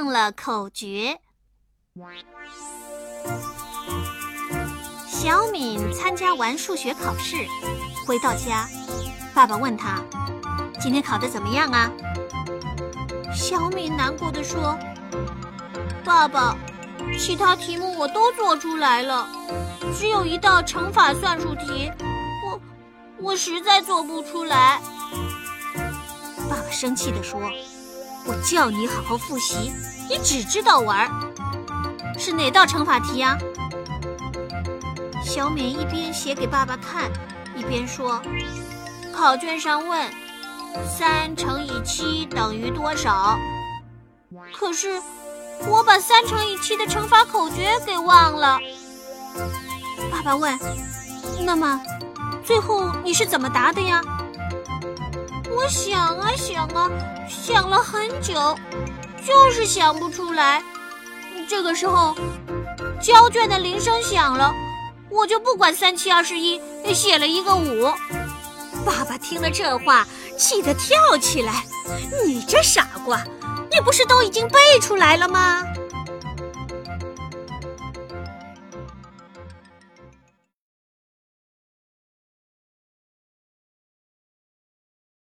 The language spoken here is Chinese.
忘了口诀。小敏参加完数学考试，回到家，爸爸问他：“今天考的怎么样啊？”小敏难过的说：“爸爸，其他题目我都做出来了，只有一道乘法算术题，我我实在做不出来。”爸爸生气的说：“我叫你好好复习，你只知道玩。是哪道乘法题呀？”小敏一边写给爸爸看，一边说：“考卷上问，三乘以七等于多少？可是我把三乘以七的乘法口诀给忘了。”爸爸问：“那么，最后你是怎么答的呀？”我想啊想啊，想了很久，就是想不出来。这个时候，交卷的铃声响了。我就不管三七二十一，写了一个五。爸爸听了这话，气得跳起来：“你这傻瓜，你不是都已经背出来了吗？”